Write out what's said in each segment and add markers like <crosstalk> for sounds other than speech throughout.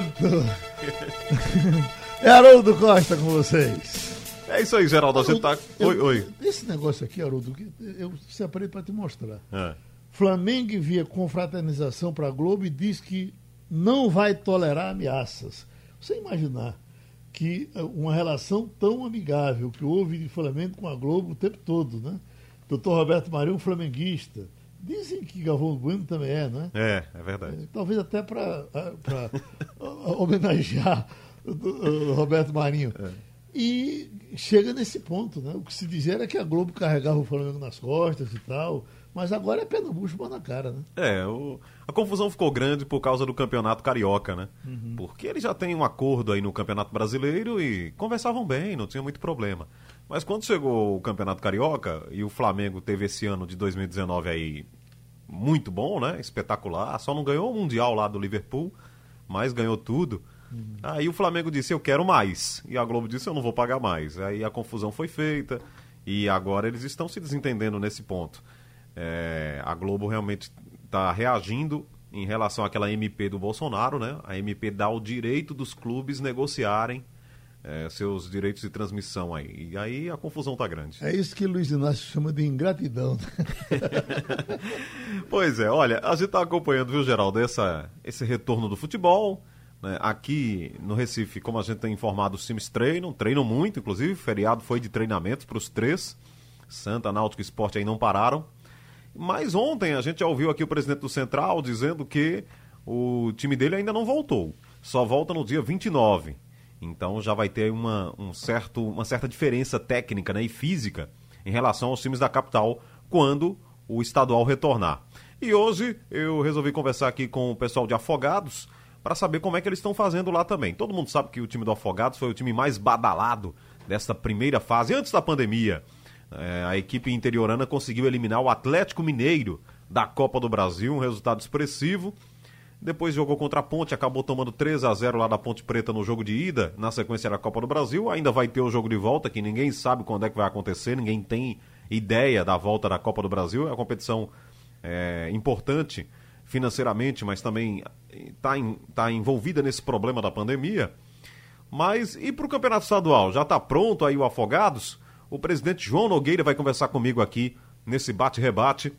Pronto! É <laughs> Haroldo Costa com vocês. É isso aí, Geraldo. Você tá. Oi, oi. Esse negócio aqui, Haroldo, eu separei para te mostrar. É. Flamengo envia confraternização para a Globo e diz que não vai tolerar ameaças. Você imaginar que eh, uma relação tão amigável que houve de Flamengo com a Globo o tempo todo, né? Doutor Roberto Marinho, flamenguista. Dizem que Galvão Bueno também é, né? É, é verdade. É, talvez até para <laughs> homenagear o Roberto Marinho. É. E chega nesse ponto, né? O que se dizia era que a Globo carregava o Flamengo nas costas e tal. Mas agora é bucho, na cara, né? É, o... a confusão ficou grande por causa do campeonato carioca, né? Uhum. Porque eles já têm um acordo aí no campeonato brasileiro e conversavam bem, não tinha muito problema. Mas quando chegou o campeonato carioca e o Flamengo teve esse ano de 2019 aí muito bom, né? Espetacular. Só não ganhou o Mundial lá do Liverpool, mas ganhou tudo. Uhum. Aí o Flamengo disse: Eu quero mais. E a Globo disse: Eu não vou pagar mais. Aí a confusão foi feita e agora eles estão se desentendendo nesse ponto. É, a Globo realmente está reagindo em relação àquela MP do Bolsonaro, né? A MP dá o direito dos clubes negociarem é, seus direitos de transmissão aí. E aí a confusão tá grande. É isso que Luiz Inácio chama de ingratidão. <laughs> pois é, olha, a gente está acompanhando, viu, Geraldo, essa, esse retorno do futebol. Né? Aqui no Recife, como a gente tem informado, os times treinam, treinam muito, inclusive, feriado foi de treinamento para os três. Santa, Náutico e Esporte aí não pararam. Mas ontem a gente já ouviu aqui o presidente do Central dizendo que o time dele ainda não voltou. Só volta no dia 29. Então já vai ter uma, um certo, uma certa diferença técnica né, e física em relação aos times da capital quando o estadual retornar. E hoje eu resolvi conversar aqui com o pessoal de Afogados para saber como é que eles estão fazendo lá também. Todo mundo sabe que o time do Afogados foi o time mais badalado desta primeira fase, antes da pandemia. É, a equipe interiorana conseguiu eliminar o Atlético Mineiro da Copa do Brasil, um resultado expressivo. Depois jogou contra a Ponte, acabou tomando 3 a 0 lá da Ponte Preta no jogo de ida, na sequência da Copa do Brasil. Ainda vai ter o jogo de volta, que ninguém sabe quando é que vai acontecer, ninguém tem ideia da volta da Copa do Brasil. É uma competição é, importante financeiramente, mas também está tá envolvida nesse problema da pandemia. Mas e para o Campeonato Estadual? Já está pronto aí o Afogados? O presidente João Nogueira vai conversar comigo aqui nesse bate-rebate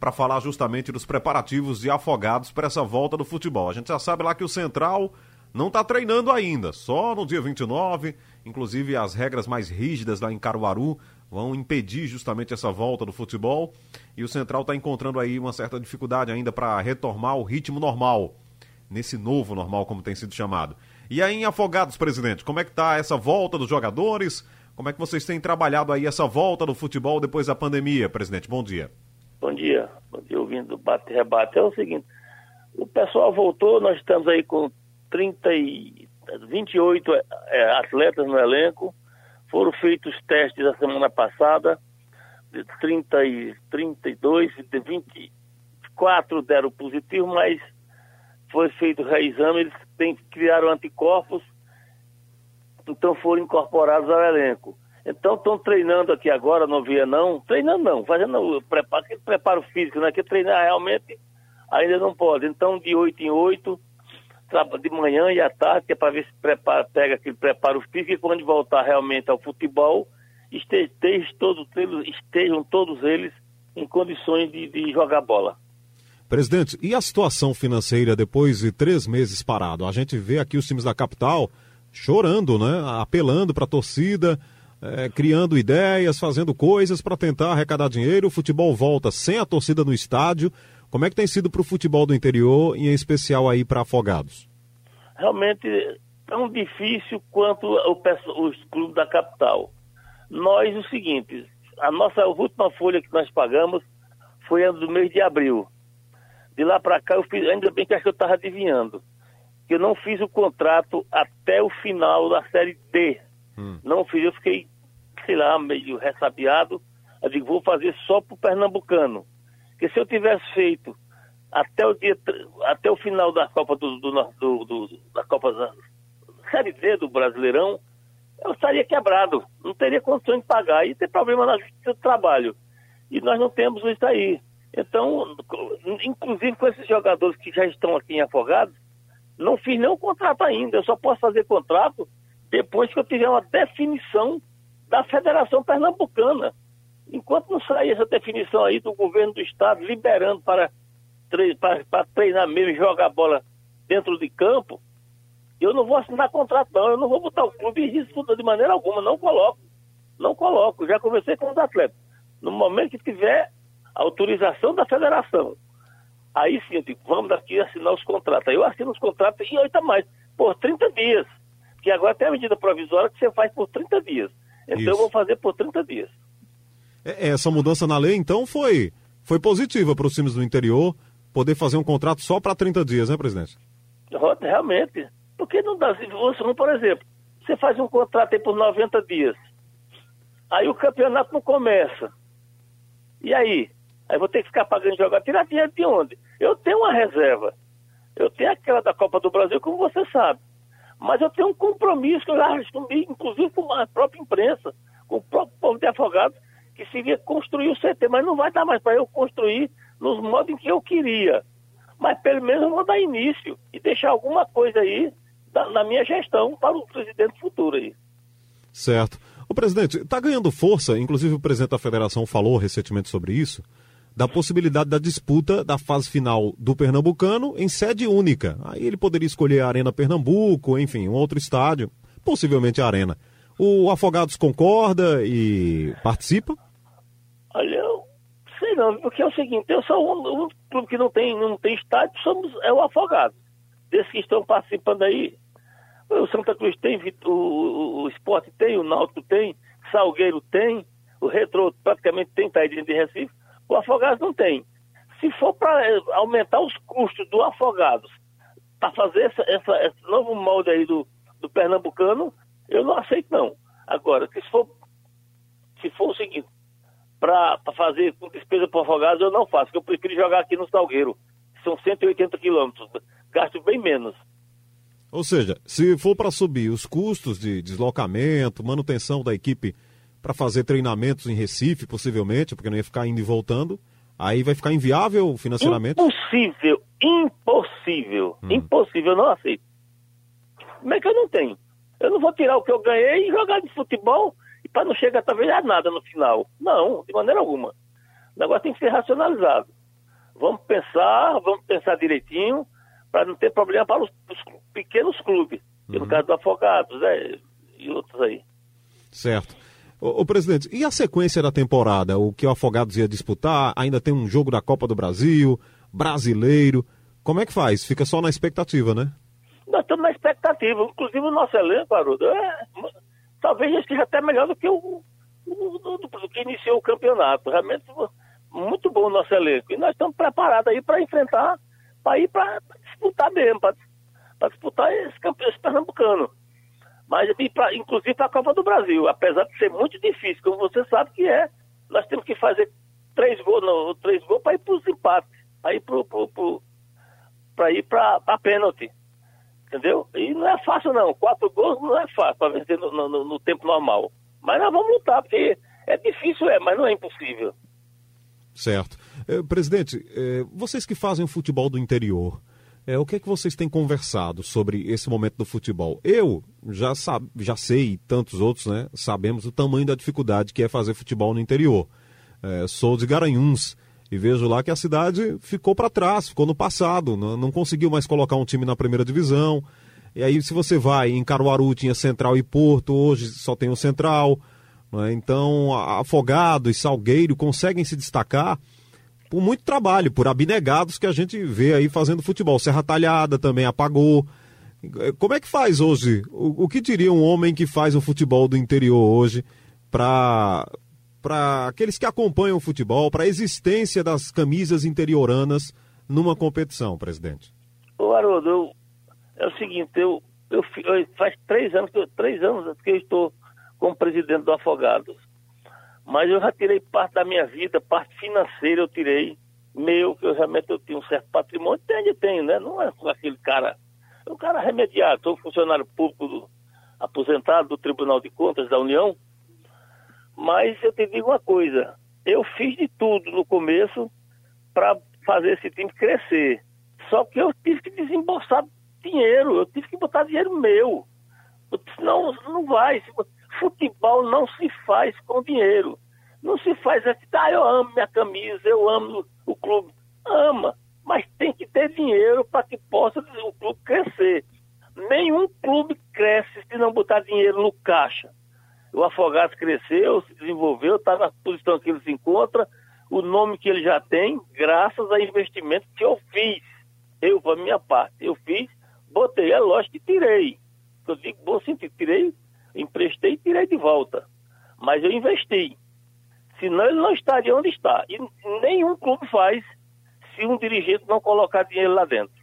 para falar justamente dos preparativos de afogados para essa volta do futebol. A gente já sabe lá que o Central não está treinando ainda, só no dia 29. Inclusive, as regras mais rígidas lá em Caruaru vão impedir justamente essa volta do futebol. E o Central está encontrando aí uma certa dificuldade ainda para retomar o ritmo normal, nesse novo normal, como tem sido chamado. E aí em Afogados, presidente, como é que está essa volta dos jogadores? Como é que vocês têm trabalhado aí essa volta do futebol depois da pandemia, presidente? Bom dia. Bom dia. Bom dia, ouvindo do bate-rebate. É o seguinte, o pessoal voltou, nós estamos aí com 30 e 28 é, atletas no elenco. Foram feitos testes a semana passada, de 30 e 32, de 24 deram positivo, mas foi feito o reexame, eles têm, criaram anticorpos então foram incorporados ao elenco. Então estão treinando aqui agora no Vietnã, treinando não, fazendo preparo, preparo físico, né? Que treinar realmente ainda não pode. Então de 8 em 8, de manhã e à tarde, que é para ver se prepara, pega aquele preparo físico e quando voltar realmente ao futebol, estejam todos, estejam todos eles em condições de, de jogar bola. Presidente, e a situação financeira depois de três meses parado? A gente vê aqui os times da capital chorando, né? Apelando para a torcida, é, criando ideias, fazendo coisas para tentar arrecadar dinheiro. O futebol volta sem a torcida no estádio. Como é que tem sido para o futebol do interior e em especial aí para Afogados? Realmente tão difícil quanto o, os clubes da capital. Nós, o seguinte, a nossa a última folha que nós pagamos foi do mês de abril. De lá para cá, eu fiz, ainda bem que acho que eu estava adivinhando que eu não fiz o contrato até o final da Série D. Hum. Não fiz, eu fiquei, sei lá, meio ressabiado. Eu digo, vou fazer só para o Pernambucano. Porque se eu tivesse feito até o dia até o final da Copa do, do, do, do da Copa da Série D do Brasileirão, eu estaria quebrado, não teria condições de pagar e ter problema na justiça do trabalho. E nós não temos isso aí. Então, inclusive com esses jogadores que já estão aqui em Afogados, Não fiz nenhum contrato ainda, eu só posso fazer contrato depois que eu tiver uma definição da Federação Pernambucana. Enquanto não sair essa definição aí do governo do estado liberando para, para, para treinar mesmo e jogar bola dentro de campo, eu não vou assinar contrato não, eu não vou botar o clube em risco de maneira alguma, não coloco. Não coloco, já conversei com os atletas. No momento que tiver autorização da federação, aí sim eu digo, vamos daqui assinar os contratos. Aí eu assino os contratos e oito a mais, por 30 dias. Que agora tem a medida provisória que você faz por 30 dias. Então Isso. eu vou fazer por 30 dias. É, essa mudança na lei, então, foi, foi positiva para os times do interior poder fazer um contrato só para 30 dias, né, presidente? Realmente. Porque não dá. Você, por exemplo, você faz um contrato aí por 90 dias. Aí o campeonato não começa. E aí? Aí vou ter que ficar pagando jogar. Tirar dinheiro de onde? Eu tenho uma reserva. Eu tenho aquela da Copa do Brasil, como você sabe. Mas eu tenho um compromisso que eu já assumi, inclusive com a própria imprensa, com o próprio povo de afogados, que seria construir o CT. Mas não vai dar mais para eu construir nos modos em que eu queria. Mas pelo menos eu vou dar início e deixar alguma coisa aí na minha gestão para o presidente futuro aí. Certo. O presidente, está ganhando força, inclusive o presidente da federação falou recentemente sobre isso, da possibilidade da disputa da fase final do Pernambucano em sede única. Aí ele poderia escolher a Arena Pernambuco, enfim, um outro estádio, possivelmente a Arena. O Afogados concorda e participa? Olha, eu sei não, porque é o seguinte, eu sou um, um clube que não tem, não tem estádio, somos, é o Afogados. Desses que estão participando aí, o Santa Cruz tem, o, o, o Esporte tem, o Náutico tem, Salgueiro tem, o Retro praticamente tem, tá de Recife, o Afogados não tem. Se for para eh, aumentar os custos do Afogados, para fazer essa, essa, esse novo molde aí do, do Pernambucano, eu não aceito não. Agora, se for, se for o seguinte, para fazer com despesa para Afogados, eu não faço, porque eu prefiro jogar aqui no Salgueiro. São 180 quilômetros, gasto bem menos. Ou seja, se for para subir os custos de deslocamento, manutenção da equipe para fazer treinamentos em Recife, possivelmente, porque não ia ficar indo e voltando, aí vai ficar inviável financeiramente? Impossível, impossível, hum. impossível, eu não aceito. Como é que eu não tenho? Eu não vou tirar o que eu ganhei e jogar de futebol e para não chegar talvez a nada no final. Não, de maneira alguma. O negócio tem que ser racionalizado. Vamos pensar, vamos pensar direitinho, para não ter problema para os, os pequenos clubes, uhum. no caso do Afogados né, e outros aí. Certo. O, presidente, e a sequência da temporada? O que o Afogados ia disputar? Ainda tem um jogo da Copa do Brasil, brasileiro. Como é que faz? Fica só na expectativa, né? Nós estamos na expectativa. Inclusive o nosso elenco, Haroldo, é, talvez esteja até melhor do que o, do, que iniciou o campeonato. Realmente muito bom o nosso elenco. E nós estamos preparados aí para enfrentar, para ir para disputar mesmo, para disputar esse campeonato pernambucano. Mas pra, inclusive para a Copa do Brasil, apesar de ser muito difícil, como você sabe que é, nós temos que fazer três gols, três gols para ir para os empates, para ir para ir para pênalti. Entendeu? E não é fácil não. Quatro gols não é fácil para vencer no, no, no, tempo normal. Mas nós vamos lutar, porque é difícil, é, mas não é impossível. Certo. Eh, presidente, eh, vocês que fazem o futebol do interior, é, o que é que vocês têm conversado sobre esse momento do futebol? Eu já, sabe, já sei, e tantos outros, né, sabemos o tamanho da dificuldade que é fazer futebol no interior. É, sou de Garanhuns e vejo lá que a cidade ficou para trás, ficou no passado, não, não, conseguiu mais colocar um time na primeira divisão. E aí, se você vai em Caruaru, tinha Central e Porto, hoje só tem o Central. Né? Então, Afogado e Salgueiro conseguem se destacar por muito trabalho, por abnegados que a gente vê aí fazendo futebol. Serra Talhada também apagou. Como é que faz hoje? O, o que diria um homem que faz o futebol do interior hoje para para aqueles que acompanham o futebol, para a existência das camisas interioranas numa competição, presidente? Ô, Haroldo, eu, é o seguinte, eu, eu, eu, faz três anos, três anos que eu estou como presidente do Afogados. Mas eu já tirei parte da minha vida, parte financeira eu tirei, meu, que eu realmente eu tinha um certo patrimônio, tem, tenho, né? Não é aquele cara, é um cara remediado, sou funcionário público do, aposentado do Tribunal de Contas da União, mas eu te digo uma coisa, eu fiz de tudo no começo para fazer esse time crescer. Só que eu tive que desembolsar dinheiro, eu tive que botar dinheiro meu. Senão não vai. Futebol não se faz com dinheiro. Não se faz assim, ah, eu amo minha camisa, eu amo o clube. Ama, mas tem que ter dinheiro para que possa o clube crescer. Nenhum clube cresce se não botar dinheiro no caixa. O Afogados cresceu, se desenvolveu, está na posição que ele se encontra, o nome que ele já tem, graças a investimentos que eu fiz. Eu, para minha parte, eu fiz, botei, é lógico que tirei. Eu digo, bom sentido, tirei, emprestei e tirei de volta. Mas eu investi. Senão ele não estaria onde está. E nenhum clube faz se um dirigente não colocar dinheiro lá dentro.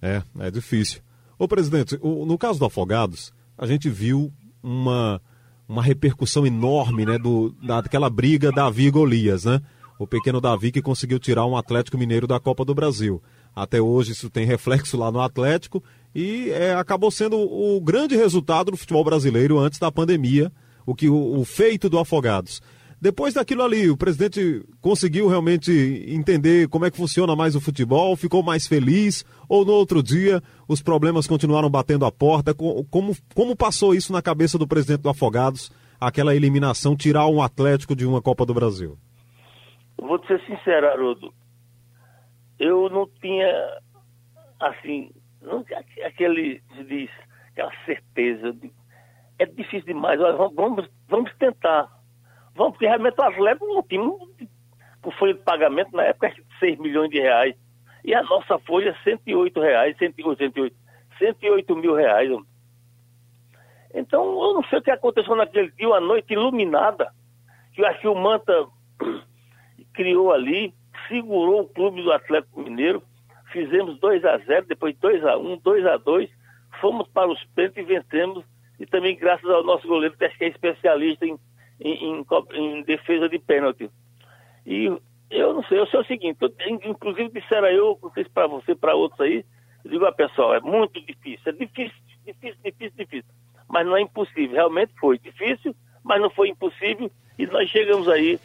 É, é difícil. Ô presidente, no caso do Afogados, a gente viu uma, uma repercussão enorme, né, do, daquela briga Davi e Golias, né? O pequeno Davi que conseguiu tirar um Atlético Mineiro da Copa do Brasil. Até hoje isso tem reflexo lá no Atlético e é, acabou sendo o grande resultado do futebol brasileiro antes da pandemia, o que o, o feito do Afogados. Depois daquilo ali, o presidente conseguiu realmente entender como é que funciona mais o futebol, ficou mais feliz, ou no outro dia os problemas continuaram batendo a porta? Como, como passou isso na cabeça do presidente do Afogados, aquela eliminação, tirar um Atlético de uma Copa do Brasil? Vou te ser sincero, Haroldo. Eu não tinha, assim, aquele, diz, aquela certeza. De, é difícil demais. Olha, vamos, vamos tentar Vamos, porque realmente o Atlético não tinha com folha de pagamento na época de 6 milhões de reais. E a nossa folha é 108 reais, 108, 108, 108 mil reais. Então, eu não sei o que aconteceu naquele dia, uma noite iluminada, que eu acho que o Manta <clears throat> criou ali, segurou o clube do Atlético Mineiro, fizemos 2 a 0 depois 2 a 1 2 a 2 fomos para os pênaltis e vencemos, e também graças ao nosso goleiro, que acho que é especialista em em, em, em defesa de pênalti. E eu não sei, eu sei o seguinte, eu, inclusive disseram eu, não sei se para você, para outros aí, eu digo, ah, pessoal, é muito difícil, é difícil, difícil, difícil, difícil. Mas não é impossível, realmente foi difícil, mas não foi impossível, e nós chegamos aí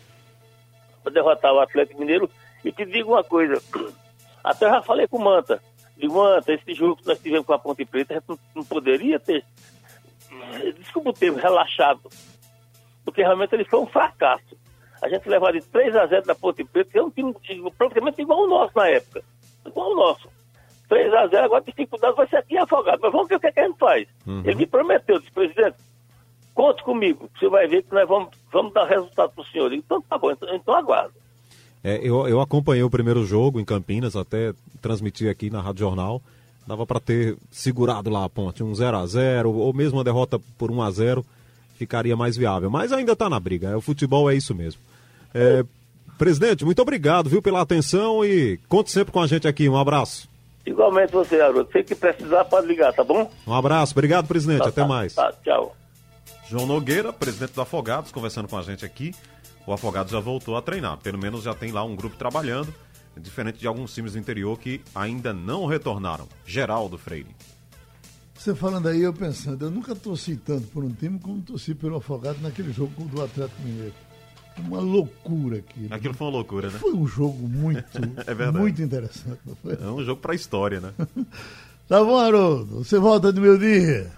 para derrotar o Atlético Mineiro. E te digo uma coisa, <clears throat> até eu já falei com o Manta, digo, Manta, esse jogo que nós tivemos com a Ponte Preta, não, não poderia ter, desculpa o termo, relaxado porque realmente ele foi um fracasso. A gente levou de 3 a 0 da Ponte Preta, que é um time praticamente igual ao nosso na época. Igual ao nosso. 3 a 0 agora a dificuldade vai ser aqui afogado. Mas vamos ver o que, é que a gente faz. Uhum. Ele me prometeu, disse, presidente, conte comigo, você vai ver que nós vamos, vamos dar resultado para o senhor. Então tá bom, então, então aguardo. É, eu, eu acompanhei o primeiro jogo em Campinas, até transmiti aqui na Rádio Jornal. Dava para ter segurado lá a ponte, um 0 a 0 ou mesmo uma derrota por 1 a 0 ficaria mais viável. Mas ainda está na briga. O futebol é isso mesmo. É, presidente, muito obrigado, viu, pela atenção e conte sempre com a gente aqui. Um abraço. Igualmente você, Haroldo. Se que precisar, pode ligar, tá bom? Um abraço. Obrigado, presidente. Tá, Até tá, mais. Tá, tchau. João Nogueira, presidente do Afogados, conversando com a gente aqui. O Afogados já voltou a treinar. Pelo menos já tem lá um grupo trabalhando, diferente de alguns times do interior que ainda não retornaram. Geraldo Freire. Você falando aí, eu pensando, eu nunca torci tanto por um time como torci pelo Afogado naquele jogo do Atlético Mineiro. Uma loucura aquilo. Aquilo foi uma loucura, né? Foi um jogo muito, <laughs> é muito interessante. É um jogo para a história, né? <laughs> tá bom, Haroldo. Você volta no meu dia.